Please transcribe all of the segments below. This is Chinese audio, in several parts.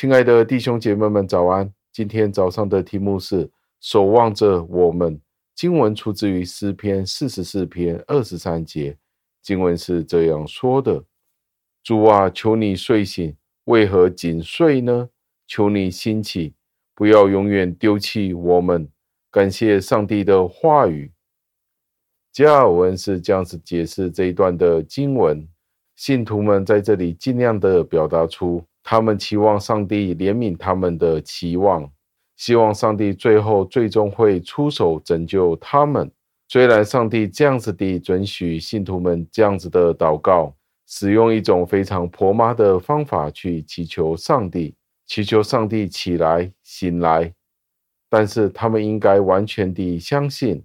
亲爱的弟兄姐妹们，早安！今天早上的题目是“守望着我们”。经文出自于诗篇四十四篇二十三节。经文是这样说的：“主啊，求你睡醒，为何紧睡呢？求你兴起，不要永远丢弃我们。”感谢上帝的话语。加尔文是这样子解释这一段的经文。信徒们在这里尽量的表达出他们期望上帝怜悯他们的期望，希望上帝最后最终会出手拯救他们。虽然上帝这样子地准许信徒们这样子的祷告，使用一种非常婆妈的方法去祈求上帝，祈求上帝起来醒来，但是他们应该完全地相信，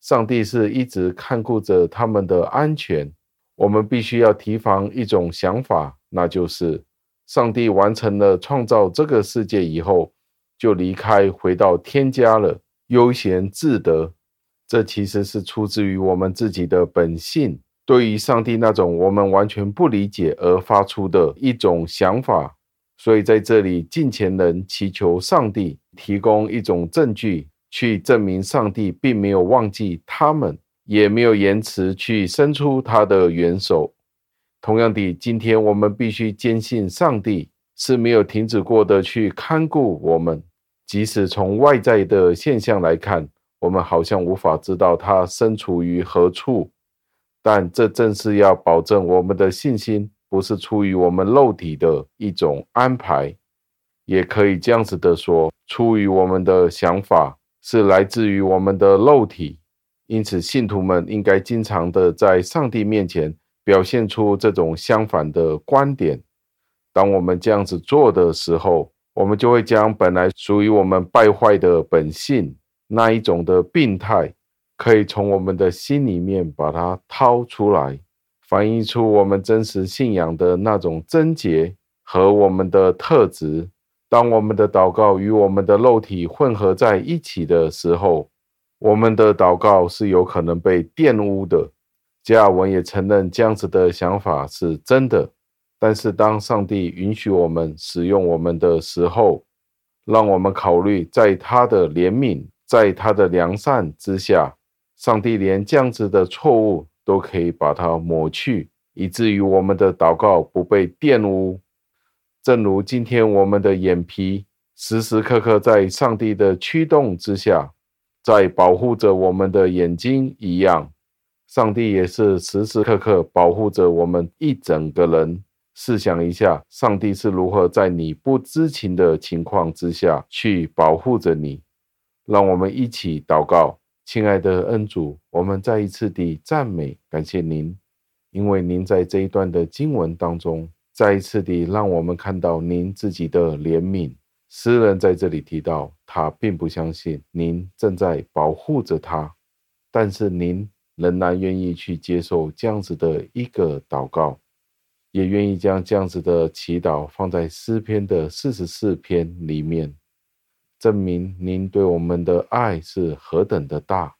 上帝是一直看顾着他们的安全。我们必须要提防一种想法，那就是上帝完成了创造这个世界以后，就离开，回到天家了，悠闲自得。这其实是出自于我们自己的本性，对于上帝那种我们完全不理解而发出的一种想法。所以在这里，近前人祈求上帝提供一种证据，去证明上帝并没有忘记他们。也没有延迟去伸出他的援手。同样的，今天我们必须坚信上帝是没有停止过的去看顾我们，即使从外在的现象来看，我们好像无法知道他身处于何处，但这正是要保证我们的信心不是出于我们肉体的一种安排，也可以这样子的说，出于我们的想法是来自于我们的肉体。因此，信徒们应该经常的在上帝面前表现出这种相反的观点。当我们这样子做的时候，我们就会将本来属于我们败坏的本性那一种的病态，可以从我们的心里面把它掏出来，反映出我们真实信仰的那种贞洁和我们的特质。当我们的祷告与我们的肉体混合在一起的时候，我们的祷告是有可能被玷污的。加尔文也承认这样子的想法是真的。但是，当上帝允许我们使用我们的时候，让我们考虑，在他的怜悯、在他的良善之下，上帝连这样子的错误都可以把它抹去，以至于我们的祷告不被玷污。正如今天我们的眼皮时时刻刻在上帝的驱动之下。在保护着我们的眼睛一样，上帝也是时时刻刻保护着我们一整个人。试想一下，上帝是如何在你不知情的情况之下去保护着你。让我们一起祷告，亲爱的恩主，我们再一次地赞美感谢您，因为您在这一段的经文当中，再一次地让我们看到您自己的怜悯。诗人在这里提到，他并不相信您正在保护着他，但是您仍然愿意去接受这样子的一个祷告，也愿意将这样子的祈祷放在诗篇的四十四篇里面，证明您对我们的爱是何等的大，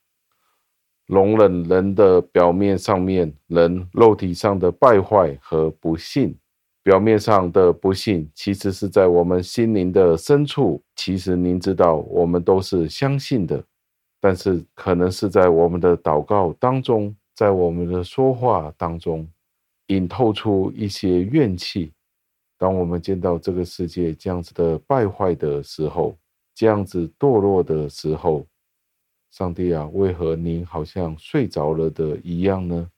容忍人的表面上面人肉体上的败坏和不幸。表面上的不幸，其实是在我们心灵的深处。其实您知道，我们都是相信的，但是可能是在我们的祷告当中，在我们的说话当中，隐透出一些怨气。当我们见到这个世界这样子的败坏的时候，这样子堕落的时候，上帝啊，为何您好像睡着了的一样呢？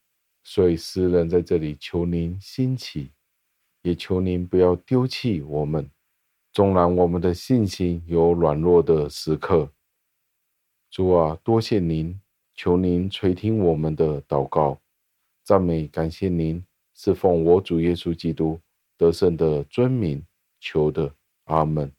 所以诗人在这里求您兴起。也求您不要丢弃我们，纵然我们的信心有软弱的时刻。主啊，多谢您，求您垂听我们的祷告，赞美感谢您，侍奉我主耶稣基督得胜的尊名求的，阿门。